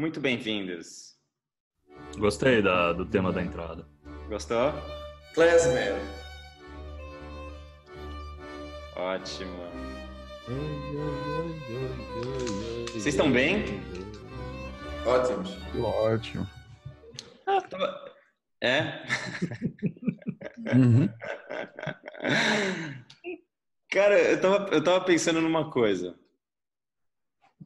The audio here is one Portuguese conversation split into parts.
Muito bem-vindos. Gostei da, do tema da entrada. Gostou? Klezmer. Ótimo. Vocês estão bem? Ótimos. Ótimo. É? Uhum. Cara, eu tava, eu tava pensando numa coisa.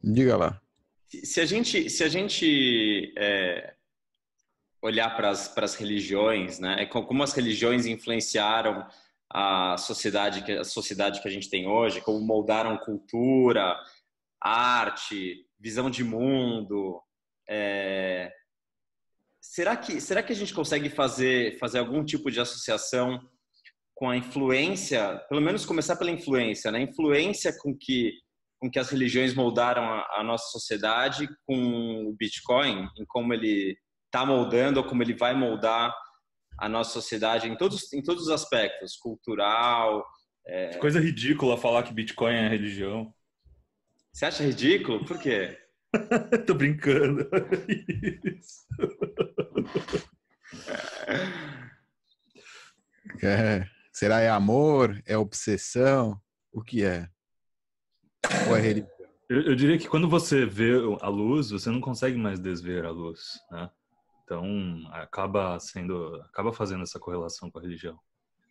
Diga lá. Se- a gente, se a gente é, olhar para as religiões, né, é co- como as religiões influenciaram a sociedade, que- a sociedade que a gente tem hoje, como moldaram cultura, arte, visão de mundo. é, será que será que a gente consegue fazer fazer algum tipo de associação com a influência, pelo menos começar pela influência, né? Influência com que com que as religiões moldaram a, a nossa sociedade com o Bitcoin, em como ele está moldando ou como ele vai moldar a nossa sociedade em todos em todos os aspectos, cultural. Que coisa ridícula falar que Bitcoin é religião. Você acha ridículo? Por quê? Tô brincando. É, será é amor? É obsessão? O que é? Ou é religião? Eu, eu diria que quando você vê a luz, você não consegue mais desver a luz, né? Então acaba sendo, acaba fazendo essa correlação com a religião.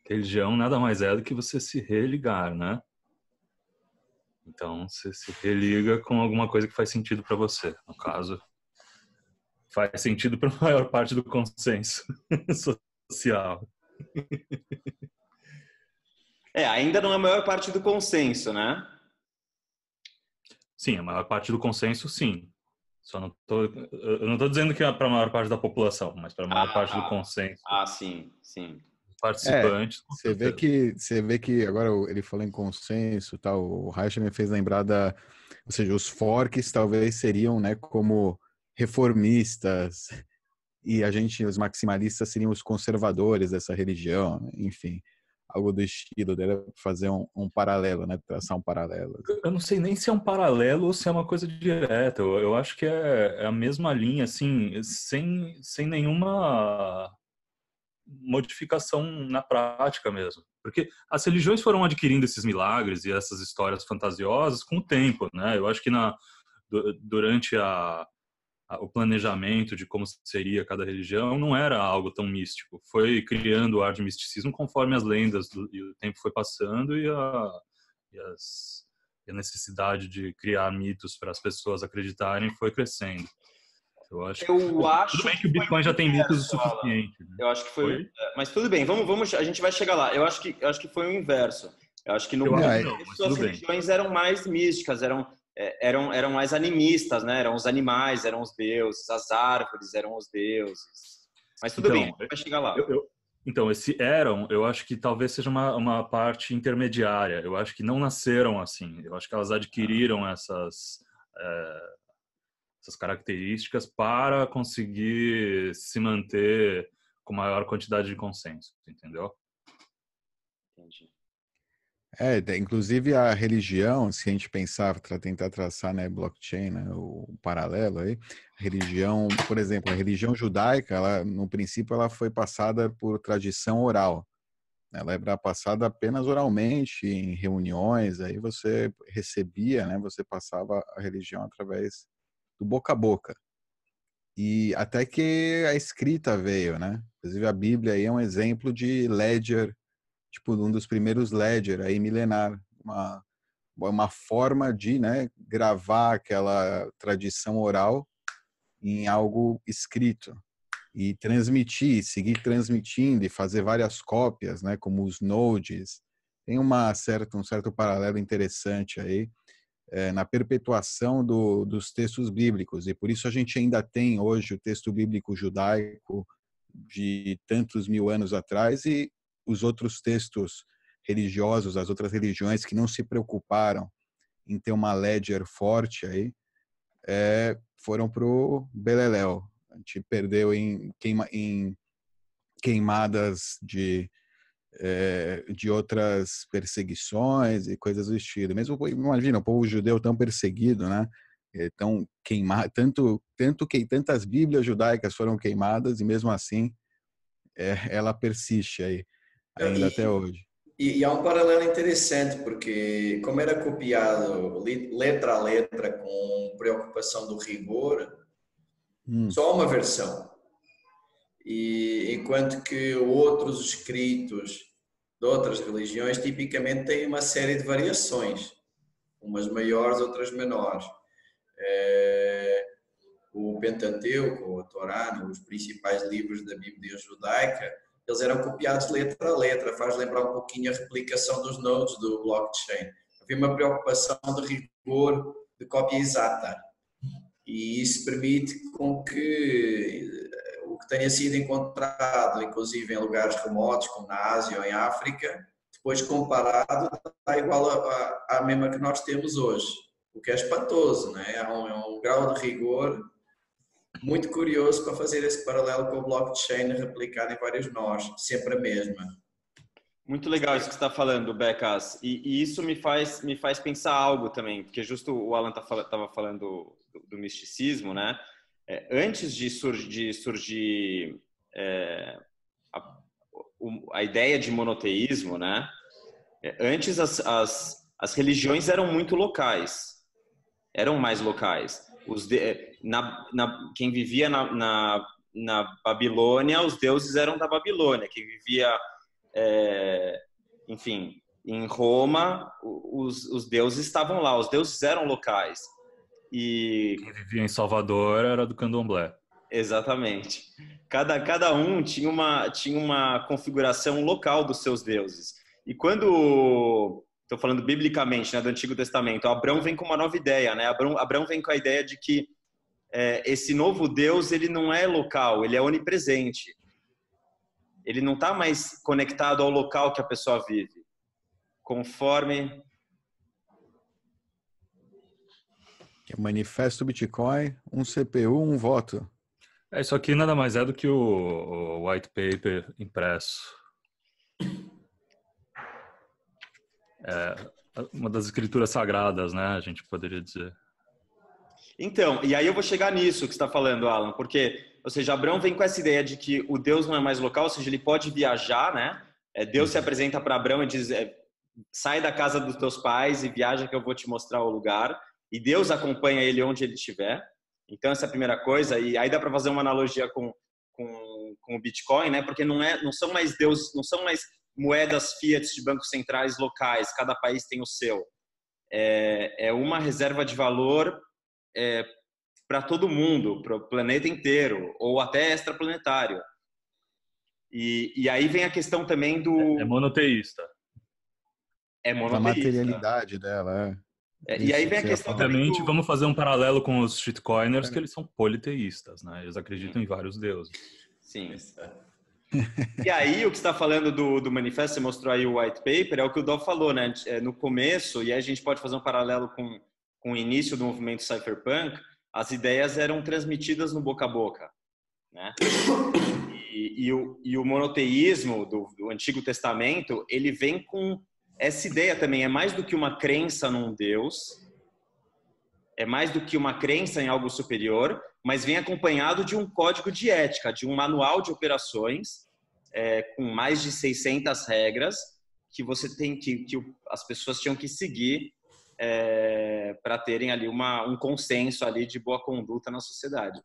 Religião nada mais é do que você se religar, né? Então você se religa com alguma coisa que faz sentido para você. No caso, faz sentido para a maior parte do consenso social. É, ainda não é a maior parte do consenso, né? Sim, a maior parte do consenso, sim. Só não tô, eu não estou dizendo que é para a maior parte da população, mas para a maior Ah, parte do consenso, Ah, sim, sim. participantes. com Você vê que você vê que agora ele falou em consenso, tal. O Reich me fez lembrar da, ou seja, os forks talvez seriam, né, como reformistas e a gente, os maximalistas seriam os conservadores dessa religião, enfim, algo do estilo dele fazer um, um paralelo, né, traçar um paralelo. Eu não sei nem se é um paralelo ou se é uma coisa direta. Eu, eu acho que é, é a mesma linha, assim, sem, sem nenhuma modificação na prática mesmo. Porque as religiões foram adquirindo esses milagres e essas histórias fantasiosas com o tempo, né? Eu acho que na, du- durante a- o planejamento de como seria cada religião não era algo tão místico. Foi criando o ar de misticismo conforme as lendas do, e o tempo foi passando e a, e as- e a necessidade de criar mitos para as pessoas acreditarem foi crescendo. Eu acho, Eu acho tudo bem que o Bitcoin já tem mitos o suficiente. né? Eu acho que foi, Foi? é, mas tudo bem, vamos, vamos, a gente vai chegar lá. Eu acho que, eu acho que foi o inverso. Eu acho que no Eu começo que não, as religiões eram mais místicas, eram, eram, eram mais animistas, né? Eram os animais, eram os deuses, as árvores eram os deuses. Mas tudo Então, bem, vai chegar lá. Eu- eu- então, esse eram, eu acho que talvez seja uma, uma parte intermediária. Eu acho que não nasceram assim. Eu acho que elas adquiriram essas, eh, essas características para conseguir se manter com maior quantidade de consenso, entendeu? Entendi. É, inclusive a religião, se a gente pensar para tentar traçar, né, blockchain, né, o paralelo aí, religião, por exemplo, a religião judaica, ela no princípio ela foi passada por tradição oral. Ela era passada apenas oralmente em reuniões, aí você recebia, né, você passava a religião através do boca a boca. E até que a escrita veio, né? Inclusive a Bíblia aí é um exemplo de ledger tipo um dos primeiros ledger aí milenar, uma uma forma de, né, gravar aquela tradição oral em algo escrito e transmitir, seguir transmitindo e fazer várias cópias, né, como os nodes. Tem uma certa um certo paralelo interessante aí eh, na perpetuação do, dos textos bíblicos e por isso a gente ainda tem hoje o texto bíblico judaico de tantos mil anos atrás e os outros textos religiosos, as outras religiões que não se preocuparam em ter uma ledger forte aí, é, foram pro beleléu. A gente perdeu em, queima, em queimadas de é, de outras perseguições e coisas do estilo. Mesmo, imagina, o povo judeu tão perseguido, né? Então, queimar tanto tanto que tantas Bíblias judaicas foram queimadas e mesmo assim é, ela persiste aí ainda e, até hoje. E, e, há um paralelo interessante porque como era copiado letra a letra com preocupação do rigor, hum. só uma versão. E enquanto que outros escritos de outras religiões tipicamente têm uma série de variações, umas maiores, outras menores. É, o Pentateuco, a Torá, os principais livros da Bíblia judaica, eles eram copiados letra a letra, faz lembrar um pouquinho a replicação dos nodes do blockchain. Havia uma preocupação de rigor, de cópia exata. E isso permite com que eh, o que tenha sido encontrado, inclusive em lugares remotos, como na Ásia ou em África, depois comparado, está igual à mesma que nós temos hoje. O que é espantoso, né? é, um, é um grau de rigor muito curioso para fazer esse paralelo com o blockchain replicado em vários nós, sempre a mesma. Muito legal isso que está falando, Becas. E, e, isso me faz, me faz pensar algo também, porque justo o Alan estava tá, falando do, do, misticismo, né? É, antes de, de surgir é, a, a, ideia de monoteísmo, né? É, antes as, as, as religiões eram muito locais, eram mais locais. Os de, na, na, quem vivia na, na, na, Babilônia, os deuses eram da Babilônia. Quem vivia, é, enfim, em Roma, os, os deuses estavam lá. Os deuses eram locais. E quem vivia em Salvador era do Candomblé. Exatamente. Cada, cada um tinha uma, tinha uma configuração local dos seus deuses. E quando estou falando biblicamente, né, do Antigo Testamento, Abraão vem com uma nova ideia, né? Abraão, Abraão vem com a ideia de que é, esse novo Deus ele não é local, ele é onipresente. Ele não está mais conectado ao local que a pessoa vive, conforme que é manifesto Bitcoin, um CPU, um voto. É, isso aqui nada mais é do que o, o white paper impresso. É uma das escrituras sagradas, né? A gente poderia dizer. Então, e aí eu vou chegar nisso que está falando, Alan, porque, ou seja, Abraão vem com essa ideia de que o Deus não é mais local, ou seja, ele pode viajar, né? É, Deus se uhum. apresenta para Abraão e diz: é, sai da casa dos teus pais e viaja que eu vou te mostrar o lugar. E Deus acompanha ele onde ele estiver. Então essa é a primeira coisa. E aí dá para fazer uma analogia com, com, com o Bitcoin, né? Porque não é, não são mais Deus, não são mais moedas fiat de bancos centrais locais. Cada país tem o seu. É, é uma reserva de valor é, para todo mundo, para o planeta inteiro, ou até extraplanetário. E, e aí vem a questão também do. É, é monoteísta. É monoteísta. A materialidade dela, é. é e aí vem a questão Obviamente, do... vamos fazer um paralelo com os shitcoiners, que eles são politeístas, né? Eles acreditam em vários deuses. Sim. E aí, o que está falando do, do manifesto, você mostrou aí o white paper, é o que o Dov falou, né? É, no começo, e aí a gente pode fazer um paralelo com com o início do movimento cypherpunk, as ideias eram transmitidas no boca a boca, né? E, e, o, e o, monoteísmo do, do, Antigo Testamento, ele vem com essa ideia também, é mais do que uma crença num Deus, é mais do que uma crença em algo superior, mas vem acompanhado de um código de ética, de um manual de operações, é, com mais de 600 regras que você tem que, que as pessoas tinham que seguir é, para terem ali uma, um consenso ali de boa conduta na sociedade.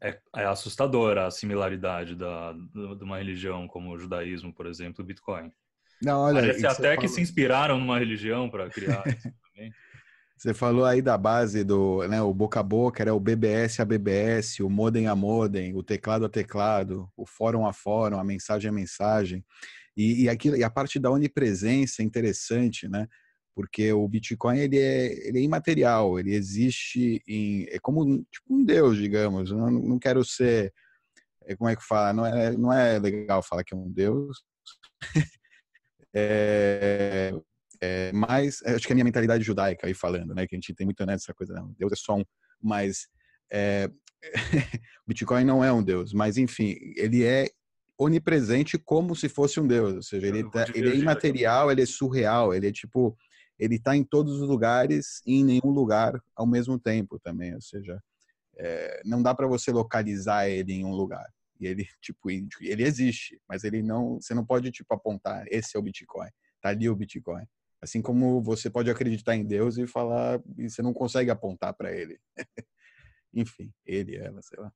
É, é assustadora a similaridade da, de uma religião como o judaísmo, por exemplo, o Bitcoin. Não, olha, Parece até que falou... se inspiraram numa religião para criar isso também. Você falou aí da base do, né, o boca a boca, era o BBS a BBS, o modem a modem, o teclado a teclado, o fórum a fórum, a mensagem a mensagem. E, e, aquilo, e a parte da onipresença é interessante, né? porque o Bitcoin ele é, ele é imaterial, ele existe em é como tipo um deus, digamos. Eu não, não quero ser é, como é que fala, não é não é legal falar que é um deus. é, é, mas acho que é a minha mentalidade judaica aí falando, né, que a gente tem muito nessa coisa, não, Deus é só um, mas é, Bitcoin não é um deus, mas enfim, ele é onipresente como se fosse um deus, ou seja, ele, tá, ele é imaterial, ele é surreal, ele é tipo ele está em todos os lugares e em nenhum lugar ao mesmo tempo também, ou seja, é, não dá para você localizar ele em um lugar. E ele tipo ele existe, mas ele não, você não pode tipo apontar esse é o Bitcoin, tá ali o Bitcoin. Assim como você pode acreditar em Deus e falar e você não consegue apontar para ele. Enfim, ele, ela, sei lá.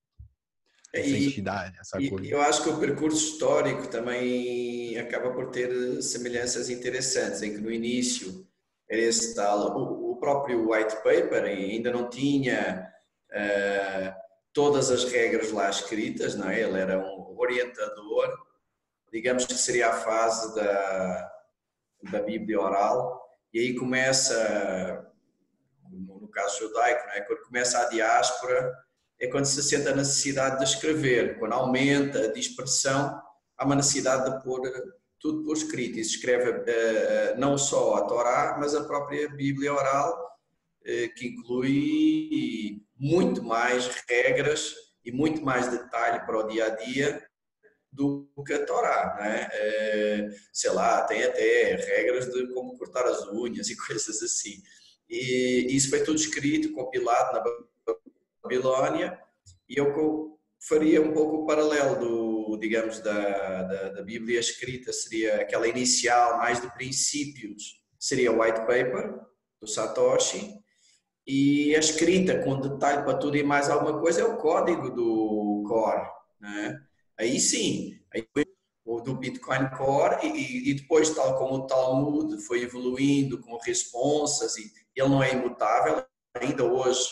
Essa e, entidade, essa e, coisa. Eu acho que o percurso histórico também acaba por ter semelhanças interessantes, em que no início era esse tal, o, o próprio white paper ainda não tinha uh, todas as regras lá escritas, não é? Ele era um orientador, digamos que seria a fase da, da Bíblia oral, e aí começa, no caso judaico, é? quando começa a diáspora, é quando se sente a necessidade de escrever, quando aumenta a dispersão, há uma necessidade de pôr tudo por escrito, e se escreve uh, não só a Torá, mas a própria Bíblia oral, uh, que inclui muito mais regras e muito mais detalhe para o dia a dia do que a Torá, né? É, sei lá, tem até regras de como cortar as unhas e coisas assim. E isso foi tudo escrito, compilado na Babilônia, e eu faria um pouco o paralelo do, digamos, da, da, da Bíblia escrita, seria aquela inicial, mais de princípios, seria o white paper, do Satoshi, e a escrita com detalhe para tudo e mais alguma coisa é o código do Core, né? Aí sim, aí o do Bitcoin Core e, e, depois tal como o Talmud foi evoluindo com responsas e ele não é imutável, ainda hoje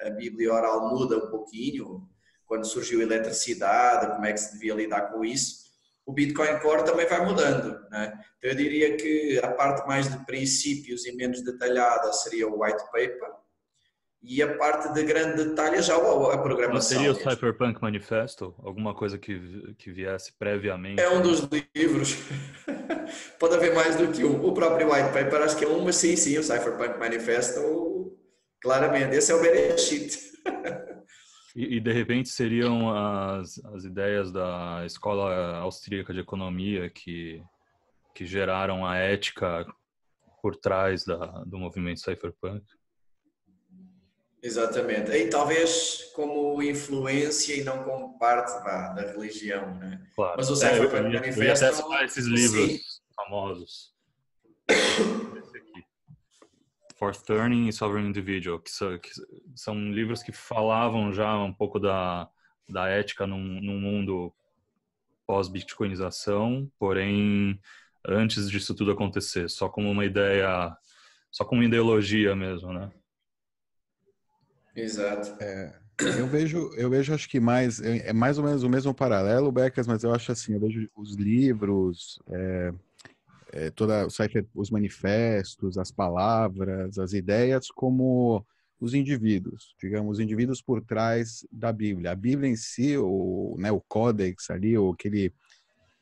a Bíblia oral muda um pouquinho, quando surgiu a eletricidade, como é que se devia lidar com isso, o Bitcoin Core também vai mudando. Né? Então eu diria que a parte mais de princípios e menos detalhada seria o white paper, e a parte de grande detalhe é já a, programação. Seria o Cyberpunk Manifesto? Alguma coisa que, que viesse previamente? É um dos livros. Pode haver mais do que um. O próprio white paper acho que é um, mas sim, sim, o Cyberpunk Manifesto, claramente. Esse é o Bereshit. e, e, de repente seriam as, as ideias da Escola Austríaca de Economia que, que geraram a ética por trás da, do movimento Cyberpunk? Exatamente. E talvez como influência e não como parte vá, da religião, né? Claro. Mas o Cypherpunk é, Manifesto... Eu ia esses livros sim. famosos. Esse aqui. Fourth Turning e Sovereign Individual, que são, que são, livros que falavam já um pouco da, da ética num, num mundo pós-bitcoinização, porém antes disso tudo acontecer, só como uma ideia, só como uma ideologia mesmo, né? Exato. É, eu vejo, eu vejo, acho que mais é, é mais ou menos o mesmo paralelo, Becas, mas eu acho assim, eu vejo os livros, é, é, toda os manifestos, as palavras, as ideias como os indivíduos, digamos, os indivíduos por trás da Bíblia. A Bíblia em si, o, né, o códex ali, ou aquele,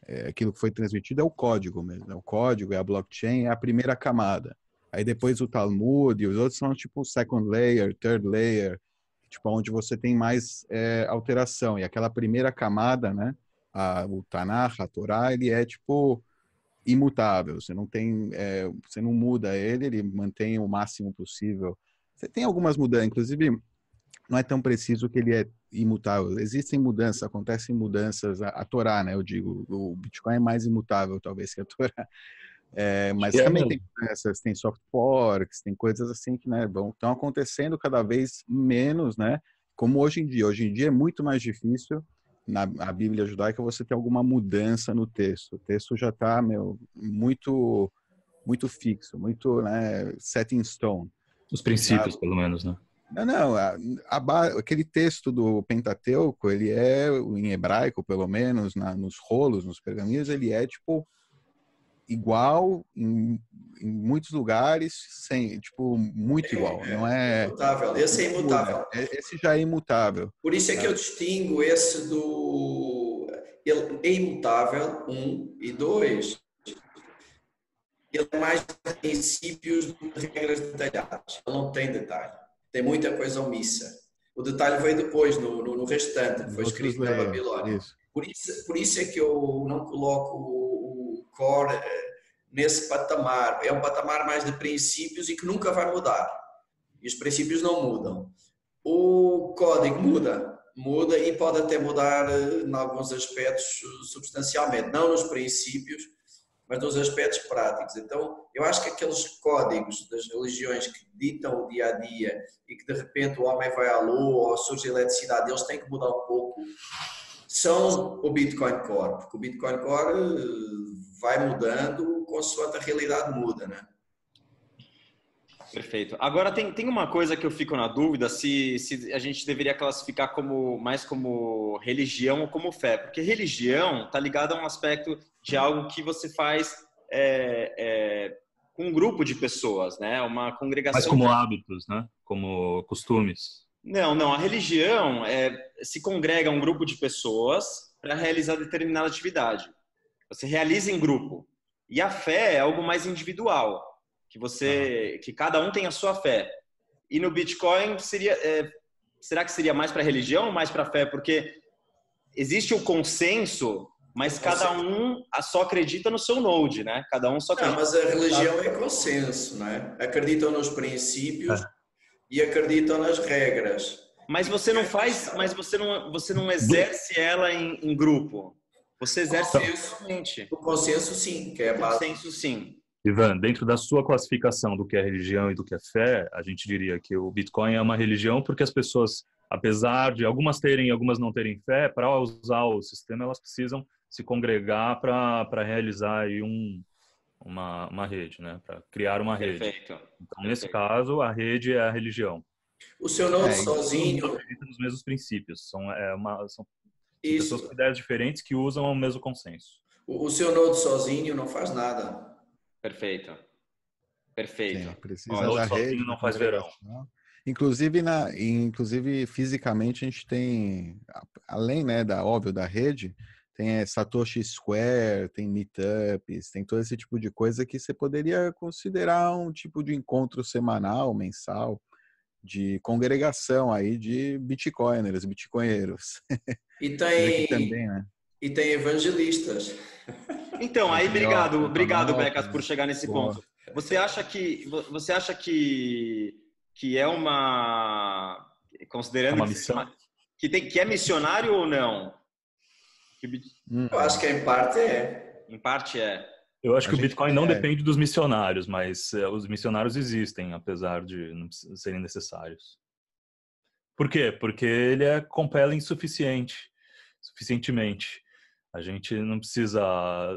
é, aquilo que foi transmitido é o código mesmo. Né? O código é a blockchain, é a primeira camada. Aí depois o Talmud e os outros são tipo second layer, third layer, tipo onde você tem mais é, alteração. E aquela primeira camada, né, a, o Tanakh, a Torá, ele é tipo imutável. Você não tem, é, você não muda ele, ele mantém o máximo possível. Você tem algumas mudanças, inclusive não é tão preciso que ele é imutável. Existem mudanças, acontecem mudanças. A, a Torá, né? Eu digo, o Bitcoin é mais imutável talvez que a Torá. É, mas é também tem essas, tem soft forks, tem coisas assim que né, estão acontecendo cada vez menos, né? Como hoje em dia. Hoje em dia é muito mais difícil na a Bíblia judaica você ter alguma mudança no texto. O texto já está muito muito fixo, muito né, set in stone. Os princípios, pelo menos, né? Não, não. A, a, aquele texto do Pentateuco, ele é, em hebraico, pelo menos, na, nos rolos, nos pergaminhos, ele é tipo igual em, em, muitos lugares, sem, tipo, muito igual. Não é. Imutável. Esse é imutável. Esse já é imutável. Por isso é que eu distingo esse do. Ele é imutável, um, e dois. Ele é mais princípios do que regras detalhadas. Ele não tem detalhe. Tem muita coisa omissa. O detalhe veio depois, no, no, no restante, que foi escrito na Babilônia. Por isso, por isso é que eu não coloco core eh, nesse patamar. É um patamar mais de princípios e que nunca vai mudar. E os princípios não mudam. O código muda, muda e pode até mudar eh, em alguns aspectos substancialmente, não nos princípios, mas nos aspectos práticos. Então, eu acho que aqueles códigos das religiões que ditam o dia a dia e que de repente o homem vai à lua ou surge a eletricidade, eles têm que mudar um pouco, são o Bitcoin Core, porque o Bitcoin Core eh, vai mudando consoante a realidade muda, né? Perfeito. Agora tem, tem uma coisa que eu fico na dúvida se, se a gente deveria classificar como mais como religião ou como fé, porque religião está ligada a um aspecto de algo que você faz é, é, com um grupo de pessoas, né? Uma congregação. Mas como hábitos, né? Como costumes. Não, não. A religião é, se congrega um grupo de pessoas para realizar determinada atividade. Você realiza em grupo. E a fé é algo mais individual que você, que cada um tem a sua fé. E no Bitcoin seria, é, será que seria mais para religião ou mais para fé? Porque existe o consenso, mas cada um só acredita no seu node, né? Cada um só acredita. Não, mas a religião é consenso, né? Acreditam nos princípios é. e acreditam nas regras. Mas você não faz, mas você não, você não exerce ela em, em grupo. Você exerce o consenso, sim, que é a base. Consenso, sim. Ivan, dentro da sua classificação do que é religião e do que é fé, a gente diria que o Bitcoin é uma religião porque as pessoas, apesar de algumas terem e algumas não terem fé, para usar o sistema elas precisam se congregar para realizar aí um, uma, uma rede, né? Para criar uma rede. Perfeito. Então, Perfeito. nesse caso, a rede é a religião. O seu nome é, sozinho acredita nos mesmos princípios. São, é uma, são pessoas com ideias diferentes que usam o mesmo consenso. O, o seu node sozinho não faz nada. Perfeito. Perfeito. Sim, precisa Ó, da rede. não faz verão. Inclusive, na, inclusive, fisicamente, a gente tem, além né, da óbvio da rede, tem é, Satoshi Square, tem meetups, tem todo esse tipo de coisa que você poderia considerar um tipo de encontro semanal, mensal, de congregação aí de bitcoiners, bitcoinheiros. E tem, também, né? e tem evangelistas. Então, aí, obrigado, obrigado, Becas, por chegar nesse ponto. Você acha que você acha que que é uma considerando uma missão. que, tem que é missionário ou não? Hum. Eu acho que em parte é. Em parte é. Eu acho que o Bitcoin não é. depende dos missionários, mas é, os missionários existem, apesar de não serem necessários. Por quê? Porque ele é compela insuficiente, suficientemente. A gente não precisa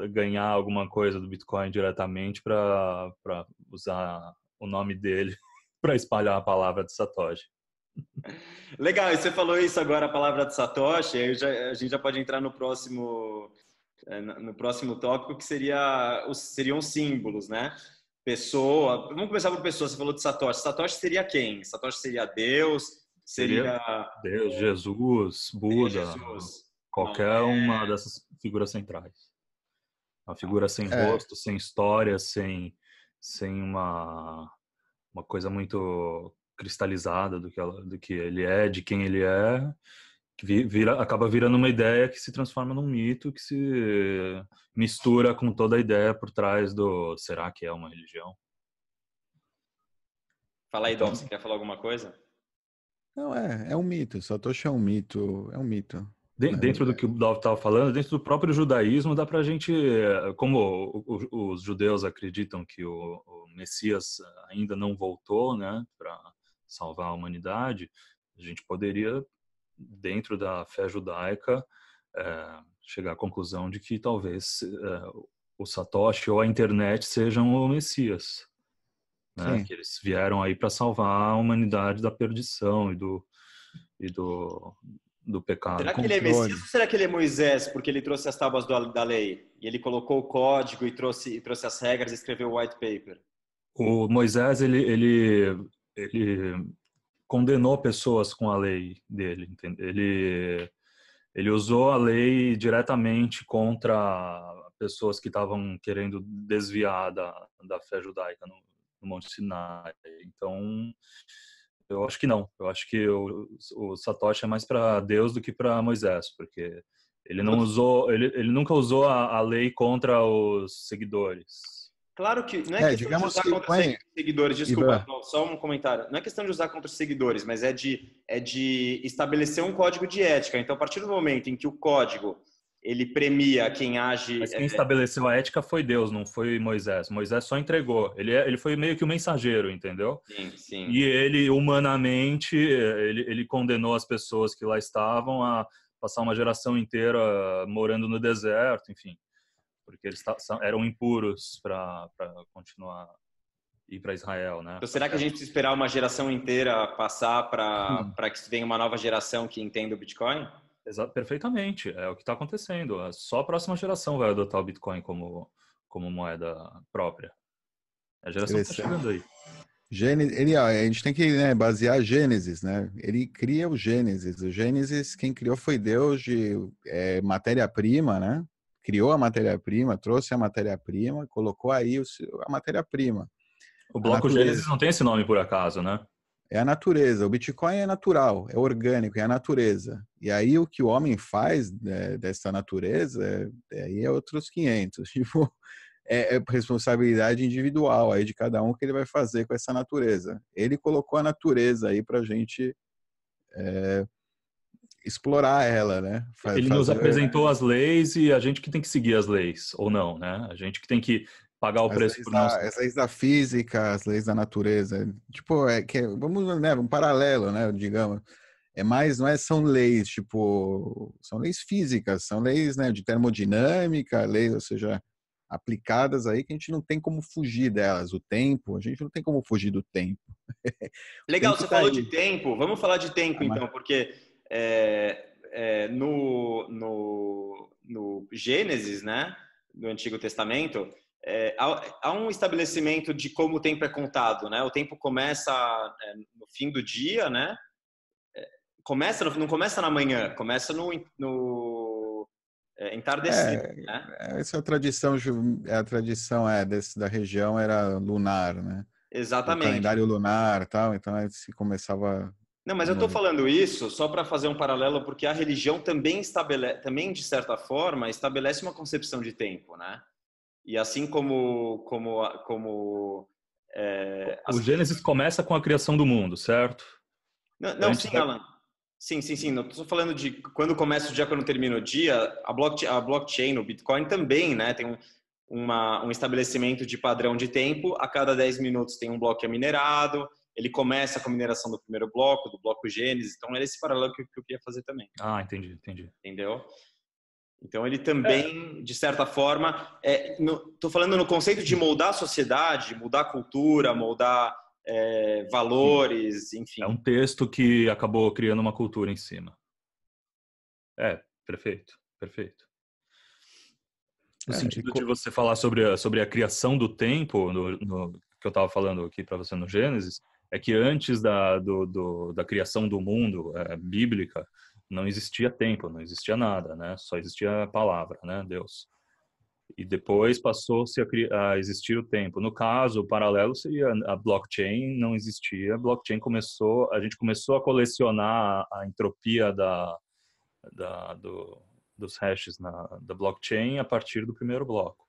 ganhar alguma coisa do Bitcoin diretamente para usar o nome dele para espalhar a palavra de Satoshi. Legal, e você falou isso agora, a palavra de Satoshi, já, a gente já pode entrar no próximo, é, no próximo tópico, que seria os, seriam símbolos, né? Pessoa, vamos começar por pessoa, você falou de Satoshi. Satoshi seria quem? Satoshi seria Deus? Seria... seria Deus, Jesus, Buda. Jesus. Qualquer é... uma dessas figuras centrais. Uma figura sem é. rosto, sem história, sem, sem uma, uma coisa muito cristalizada do que, ela, do que ele é, de quem ele é, que vira, acaba virando uma ideia que se transforma num mito, que se mistura com toda a ideia por trás do será que é uma religião? Fala aí, Dom, então você quer falar alguma coisa? Não, é, é um mito, Satoshi é um mito, é um mito. Dentro do que o Dov estava falando, dentro do próprio judaísmo, dá para a gente, como os judeus acreditam que o, Messias ainda não voltou, né, para salvar a humanidade, a gente poderia, dentro da fé judaica, é, chegar à conclusão de que talvez é, o Satoshi ou a internet sejam o Messias, né, que eles vieram aí para salvar a humanidade da perdição e do e do do pecado. Será que ele é Messias ou será que ele é Moisés, porque ele trouxe as tábuas do, da lei? E ele colocou o código e trouxe, e trouxe as regras e escreveu o white paper? O Moisés, ele, ele, ele condenou pessoas com a lei dele. Ele, ele usou a lei diretamente contra pessoas que estavam querendo desviar da, da fé judaica no, no Monte Sinai. Então, eu acho que não. Eu acho que o, o Satoshi é mais para Deus do que para Moisés, porque ele não usou, ele, ele nunca usou a, a, lei contra os seguidores. Claro que não é, é questão de usar contra põe... seguidores, desculpa, não, só um comentário. Não é questão de usar contra os seguidores, mas é de, é de estabelecer um código de ética. Então, a partir do momento em que o código ele premia quem age. Mas quem é... estabeleceu a ética foi Deus, não foi Moisés. Moisés só entregou. Ele, é, ele foi meio que o um mensageiro, entendeu? Sim, sim. E ele, humanamente, ele, ele condenou as pessoas que lá estavam a passar uma geração inteira morando no deserto, enfim porque eles eram impuros para continuar ir para Israel, né? Então, será que a gente precisa esperar uma geração inteira passar para hum. para que venha uma nova geração que entenda o Bitcoin? Exato, perfeitamente. É o que está acontecendo. É só a próxima geração vai adotar o Bitcoin como como moeda própria. A geração está chegando aí. Gênesis, ele, a gente tem que né, basear Gênesis, né? Ele cria o Gênesis. O Gênesis, quem criou foi Deus de é, matéria-prima, né? criou a matéria-prima, trouxe a matéria-prima, colocou aí a matéria-prima. O bloco Gênesis não tem esse nome por acaso, né? É a natureza. O Bitcoin é natural, é orgânico, é a natureza. E aí o que o homem faz né, dessa natureza, é, aí é outros 500. Tipo, é, é, responsabilidade individual aí de cada um que ele vai fazer com essa natureza. Ele colocou a natureza aí para gente é, explorar ela, né? Faz, Ele nos apresentou as leis e a gente que tem que seguir as leis, ou não, né? A gente que tem que pagar o as preço por nós. As leis da física, as leis da natureza. Tipo, é que vamos, né, um paralelo, né, digamos. É mais, não é, são leis, tipo, são leis físicas, são leis, né, de termodinâmica, leis, ou seja, aplicadas aí que a gente não tem como fugir delas. O tempo, a gente não tem como fugir do tempo. Legal, tempo você tá falou aí. de tempo. Vamos falar de tempo ah, então, porque é, é, no, no, no Gênesis, né, do Antigo Testamento, é, há, há, um estabelecimento de como o tempo é contado, né? O tempo começa é, no fim do dia, né? É, começa não começa na manhã, começa no, no é, entardecer, é, né? Essa é a tradição, a tradição é desse, da região era lunar, né? Exatamente. O calendário lunar, tal. Então se começava não, mas eu estou falando isso só para fazer um paralelo, porque a religião também estabelece, também de certa forma, estabelece uma concepção de tempo, né? E assim como como como é, o Gênesis começa com a criação do mundo, certo? Não, não sim, vai... Alan. Sim, sim, sim. Não estou falando de quando começa o dia, quando termina o dia. A blockchain, a blockchain o Bitcoin também, né? Tem um, uma, um estabelecimento de padrão de tempo. A cada 10 minutos tem um bloco que é minerado ele começa com a mineração do primeiro bloco, do bloco Gênesis, então era esse paralelo que, que eu queria fazer também. Ah, entendi, entendi. Entendeu? Então ele também, é. de certa forma, estou é, falando no conceito de moldar a sociedade, mudar a cultura, moldar é, valores, enfim. É um texto que acabou criando uma cultura em cima. É, perfeito, perfeito. No é, sentido de você falar sobre a, sobre a criação do tempo, no, no que eu estava falando aqui para você no Gênesis, é que antes da, do, do, da criação do mundo é, bíblica, não existia tempo, não existia nada, né? Só existia a palavra, né? Deus. E depois passou-se a, a, existir o tempo. No caso, o paralelo seria a blockchain não existia. A blockchain começou, a gente começou a colecionar a, entropia da, da do, dos hashes na, da blockchain a partir do primeiro bloco.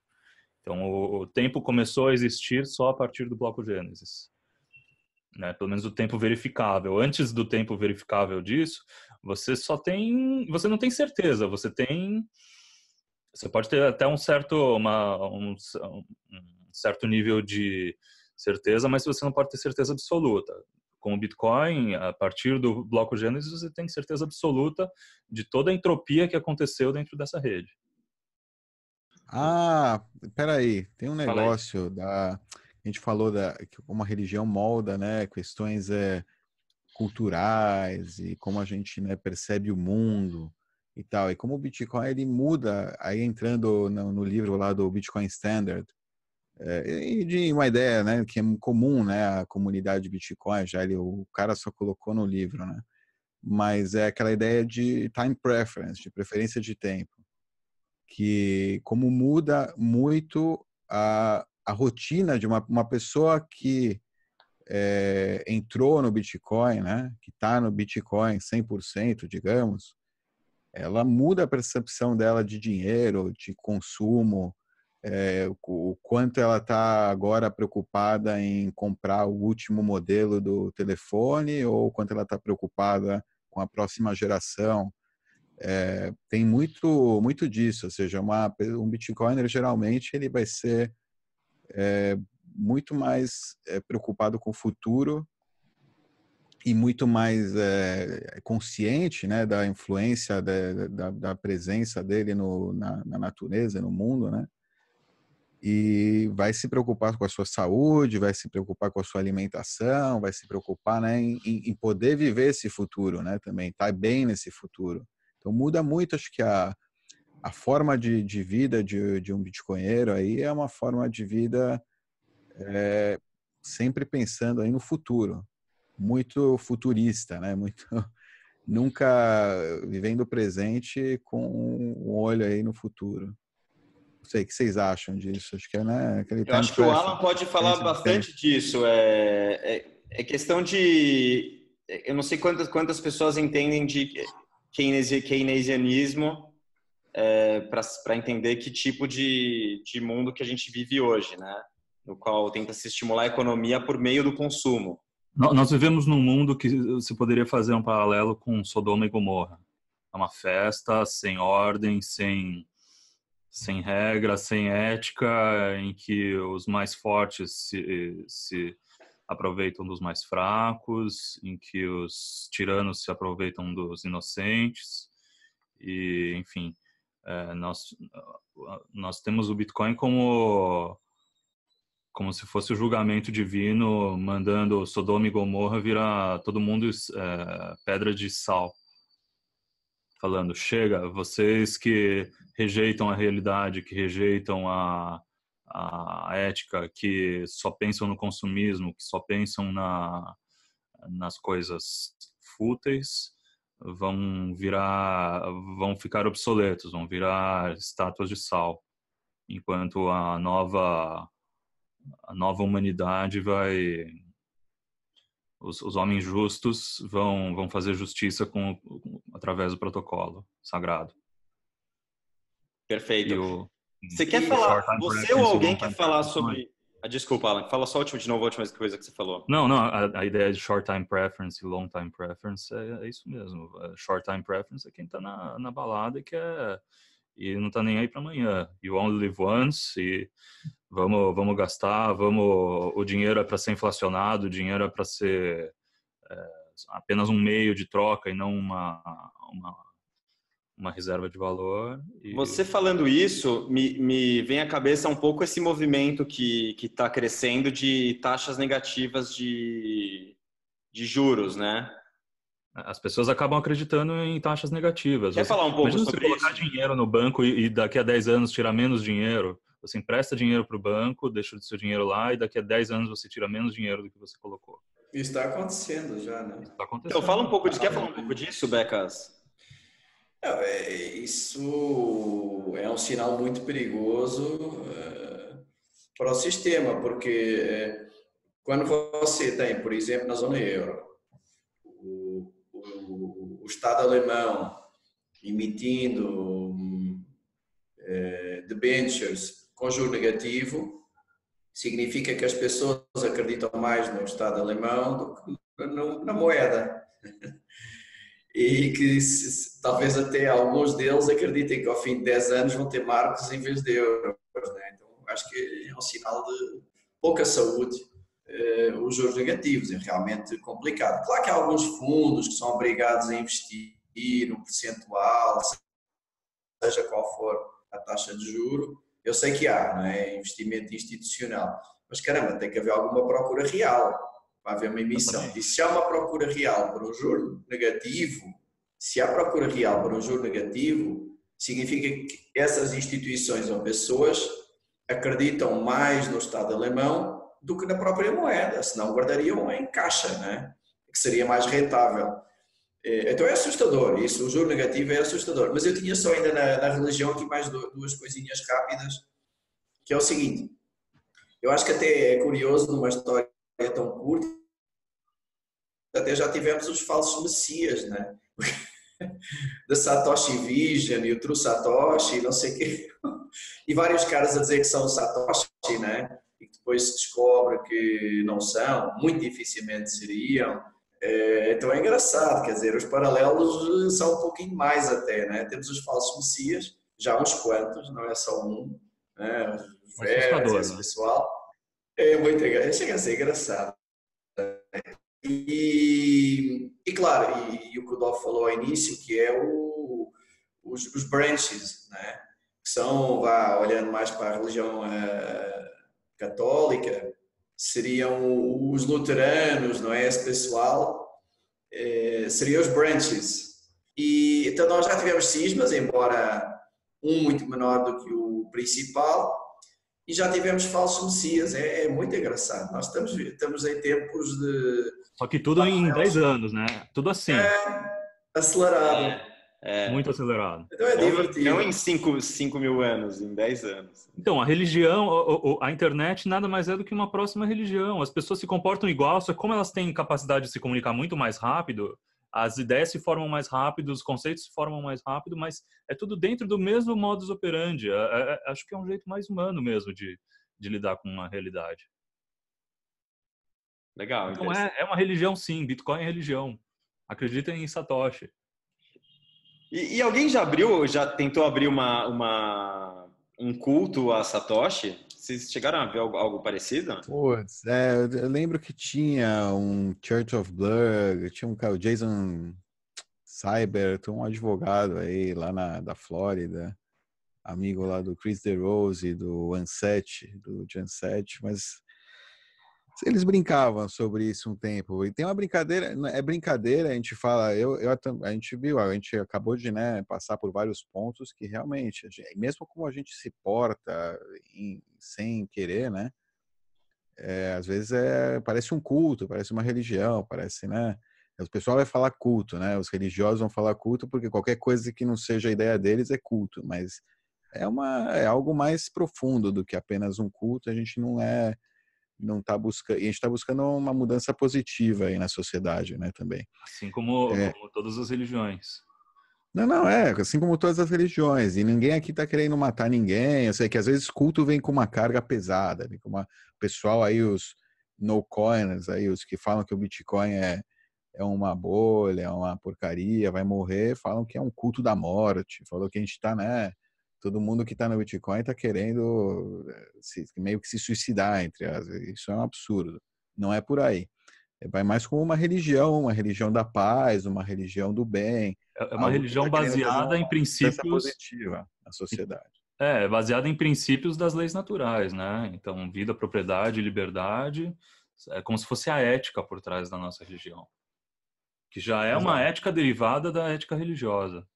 Então, o, o tempo começou a existir só a partir do bloco Gênesis né? Pelo menos o tempo verificável. Antes do tempo verificável disso, você só tem, você não tem certeza. Você tem, você pode ter até um certo, uma, um, um certo nível de certeza, mas você não pode ter certeza absoluta. Com o Bitcoin, a partir do bloco Gênesis, você tem certeza absoluta de toda a entropia que aconteceu dentro dessa rede. Ah, peraí, tem um negócio da a gente falou da como a religião molda, né, questões é, culturais e como a gente né, percebe o mundo e tal. E como o Bitcoin ele muda, aí entrando no, no livro lá do Bitcoin Standard, é, e de uma ideia, né, que é comum, né, a comunidade Bitcoin, já ele, o cara só colocou no livro, né, mas é aquela ideia de time preference, de preferência de tempo, que como muda muito a, a rotina de uma, uma pessoa que é, entrou no Bitcoin, né, que está no Bitcoin 100%, digamos, ela muda a percepção dela de dinheiro, de consumo, é, o quanto ela está agora preocupada em comprar o último modelo do telefone ou quanto ela está preocupada com a próxima geração. É, tem muito muito disso, ou seja, uma, um Bitcoiner geralmente ele vai ser é, muito mais é, preocupado com o futuro e muito mais é, consciente né, da influência da, da, da presença dele no, na, na, natureza, no mundo, né? E vai se preocupar com a sua saúde, vai se preocupar com a sua alimentação, vai se preocupar né, em, em poder viver esse futuro, né? Também estar tá bem nesse futuro. Então muda muito, acho que a, a forma de, de vida de, de um bitcoinheiro aí é uma forma de vida é, sempre pensando aí no futuro, muito futurista, né? Muito nunca vivendo o presente com um olho aí no futuro. Não sei o que vocês acham disso. Acho que é, né? Aquele Eu acho que o Alan pode falar bastante disso. É, é, é, questão de. Eu não sei quantas, quantas pessoas entendem de keynesianismo é, para entender que tipo de, de mundo que a gente vive hoje, né? No qual tenta se estimular a economia por meio do consumo. Nós vivemos num mundo que se poderia fazer um paralelo com Sodoma e Gomorra. É uma festa sem ordem, sem sem regra, sem ética, em que os mais fortes se, se aproveitam dos mais fracos, em que os tiranos se aproveitam dos inocentes e, enfim, é, nós nós temos o Bitcoin como como se fosse o julgamento divino mandando Sodoma e Gomorra virar todo mundo é, pedra de sal. Falando, chega, vocês que rejeitam a realidade, que rejeitam a, a ética, que só pensam no consumismo, que só pensam na, nas coisas fúteis, vão virar, vão ficar obsoletos, vão virar estátuas de sal, enquanto a nova a nova humanidade vai os, os homens justos vão vão fazer justiça com, com através do protocolo sagrado. Perfeito. O, você quer falar? Você ou alguém quer falar sobre? Ah, desculpa, Alan. Fala só de novo a última coisa que você falou. Não, não. A, a ideia de short time preference e long time preference é, é isso mesmo. É, short time preference é quem está na, na balada e quer e não está nem aí para amanhã. You only live once e vamos, vamos gastar, vamos, o dinheiro é para ser inflacionado, o dinheiro é para ser é, apenas um meio de troca e não uma, uma, uma reserva de valor. E... Você falando isso, me, me vem à cabeça um pouco esse movimento que está crescendo de taxas negativas de, de juros, né? As pessoas acabam acreditando em taxas negativas. Quer você, falar um pouco sobre você colocar isso? dinheiro no banco e, e, daqui a 10 anos tirar menos dinheiro. Você empresta dinheiro para o banco, deixa o seu dinheiro lá e daqui a 10 anos você tira menos dinheiro do que você colocou. Isso está acontecendo já, né? Está acontecendo. Então fala um pouco disso. Quer falar um pouco disso, Becas? É, isso é um sinal muito perigoso uh, para o sistema, porque uh, quando você tem, por exemplo, na zona euro, o, o, o Estado alemão emitindo uh, debentures com juro negativo, significa que as pessoas acreditam mais no Estado alemão do que na moeda. e que se, talvez até alguns deles acreditem que ao fim de 10 anos vão ter marcos em vez de euros. Né? Então acho que é um sinal de pouca saúde uh, os juros negativos, é realmente complicado. Claro que há alguns fundos que são obrigados a investir no percentual, seja qual for a taxa de juro, eu sei que há, não é? Investimento institucional, mas caramba, tem que haver alguma procura real vai haver uma emissão. E se há uma procura real por um juro negativo, se há procura real por um juro negativo, significa que essas instituições ou pessoas acreditam mais no Estado alemão do que na própria moeda, senão guardariam em caixa, né? que seria mais rentável. É, então é assustador, isso, o juro negativo é assustador. Mas eu tinha só ainda na, na religião aqui mais duas coisinhas rápidas, que é o seguinte, eu acho que até é curioso numa história tão curta, até já tivemos os falsos messias, né? da Satoshi Vision e o True Satoshi, não sei o quê. e vários caras a dizer que são Satoshi, né? E que depois se descobre que não são, muito dificilmente seriam. É, então é engraçado, quer dizer, os paralelos são um pouquinho mais até, né? Temos os falsos messias, já uns quantos, não é só um, né? Os velhos, né? pessoal. É muito chega a ser engraçado. E, e claro, e, e o que o Dó falou ao início, que é o, os, os branches, né? que são, vá, olhando mais para a religião uh, católica, seriam os luteranos, não é? Esse pessoal, uh, seriam os branches. E, então nós já tivemos cismas, embora um muito menor do que o principal, e já tivemos falsos messias. É, é muito engraçado. Nós estamos, estamos em tempos de. Só que tudo em 10 anos, né? Tudo assim. É, acelerado. É. É. Muito acelerado. Então é divertido. Não em 5 mil anos, em 10 anos. Então, a religião, a, a, internet nada mais é do que uma próxima religião. As pessoas se comportam igual, só que como elas têm capacidade de se comunicar muito mais rápido, as ideias se formam mais rápido, os conceitos se formam mais rápido, mas é tudo dentro do mesmo modus operandi. É, é, é, acho que é um jeito mais humano mesmo de, de lidar com uma realidade. Legal. Então é, é uma religião sim, Bitcoin é religião. Acreditem em Satoshi. E, e, alguém já abriu, já tentou abrir uma, uma, um culto a Satoshi? Vocês chegaram a ver algo, algo parecido? Putz, é, eu lembro que tinha um Church of Blood, tinha um cara, o Jason Cyber, um advogado aí lá na, da Flórida, amigo lá do Chris DeRose, do Anset, do Janset, mas eles brincavam sobre isso um tempo. E tem uma brincadeira, é brincadeira, a gente fala, eu, eu a gente viu, a gente acabou de né, passar por vários pontos que realmente, mesmo como a gente se porta em, sem querer, né? É, às vezes é, parece um culto, parece uma religião, parece, né? O pessoal vai falar culto, né? Os religiosos vão falar culto porque qualquer coisa que não seja a ideia deles é culto, mas é uma é algo mais profundo do que apenas um culto. A gente não é não está buscando, e a gente está buscando uma mudança positiva aí na sociedade, né, também. Assim como, é. como todas as religiões. Não, não, é, assim como todas as religiões. E ninguém aqui está querendo matar ninguém. Eu sei que às vezes culto vem com uma carga pesada, vem com uma o pessoal aí, os no-coiners, aí, os que falam que o Bitcoin é, é uma bolha, é uma porcaria, vai morrer, falam que é um culto da morte, falou que a gente está, né? Todo mundo que está no Bitcoin está querendo eh, se, meio que se suicidar entre as. Isso é um absurdo. Não é por aí. É, vai mais como uma religião, uma religião da paz, uma religião do bem. É, é uma religião tá baseada em princípios positiva na sociedade. É, baseada em princípios das leis naturais, né? Então, vida, propriedade, liberdade, é como se fosse a ética por trás da nossa religião, que já é uma ética derivada da ética religiosa,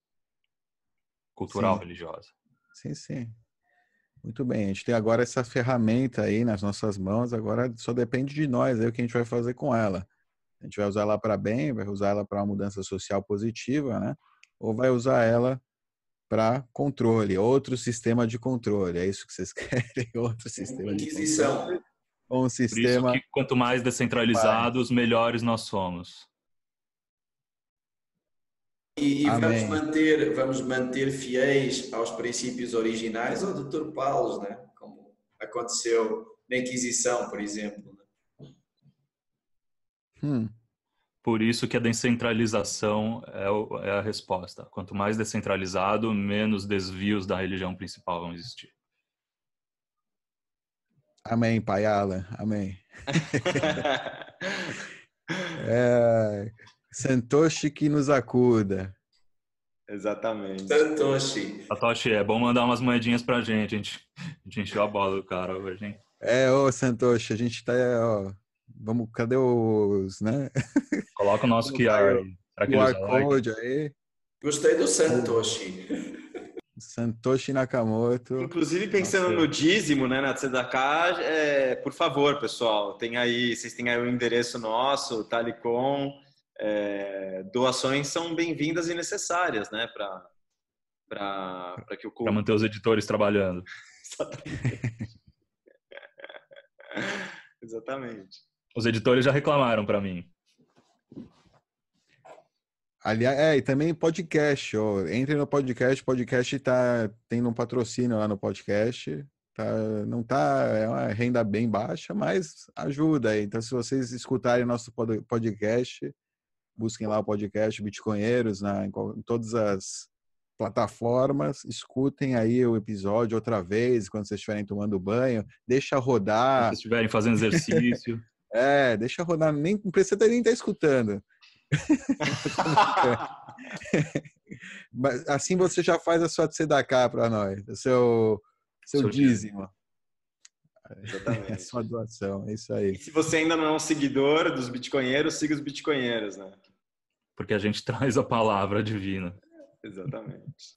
cultural Sim. religiosa. Sim, sim. Muito bem, a gente tem agora essa ferramenta aí nas nossas mãos, agora só depende de nós aí o que a gente vai fazer com ela. A gente vai usar ela para bem, vai usar ela para uma mudança social positiva, né? Ou vai usar ela para controle, outro sistema de controle. É isso que vocês querem? Outro sistema de controle. Um sistema. Por isso que quanto mais descentralizados, melhores nós somos. E, e vamos, manter, vamos manter fiéis aos princípios originais ou deturpá-los, né? como aconteceu na Inquisição, por exemplo. Né? Hum. Por isso que a descentralização é, é a resposta. Quanto mais descentralizado, menos desvios da religião principal vão existir. Amém, Pai Alan. Amém. é, Santoshi que nos acuda. Exatamente. Santoshi. Satoshi, é bom mandar umas moedinhas pra gente. A gente, a gente encheu a bola do cara hoje, hein? É, ô Santoshi, a gente tá, ó, vamos, cadê os, né? Coloca o nosso QR aí. QR Code aí. Gostei do Santoshi. Santoshi Nakamoto. Inclusive, pensando Nossa. no dízimo, né, na Tzedakah, é, por favor, pessoal, tem aí, vocês têm aí o endereço nosso, Talicom, é, doações são bem-vindas e necessárias, né, para que o para manter os editores trabalhando. Exatamente. Exatamente. Os editores já reclamaram para mim. Aliás, é, e também podcast, ó. Entre no podcast, podcast tá tendo um patrocínio lá no podcast. Tá, não tá, é uma renda bem baixa, mas ajuda aí. Então, se vocês escutarem nosso podcast, busquem lá o podcast Bitcoinheiros na, em, em todas as plataformas, escutem aí o episódio outra vez, quando vocês estiverem tomando banho, deixa rodar. Se estiverem fazendo exercício. é, deixa rodar, nem não precisa nem estar escutando. assim você já faz a sua tzedakah para nós, o seu, seu, seu dízimo. Exatamente. É sua doação, é isso aí. E se você ainda não é um seguidor dos bitcoinheiros, siga os bitcoinheiros, né? Porque a gente traz a palavra divina. Exatamente.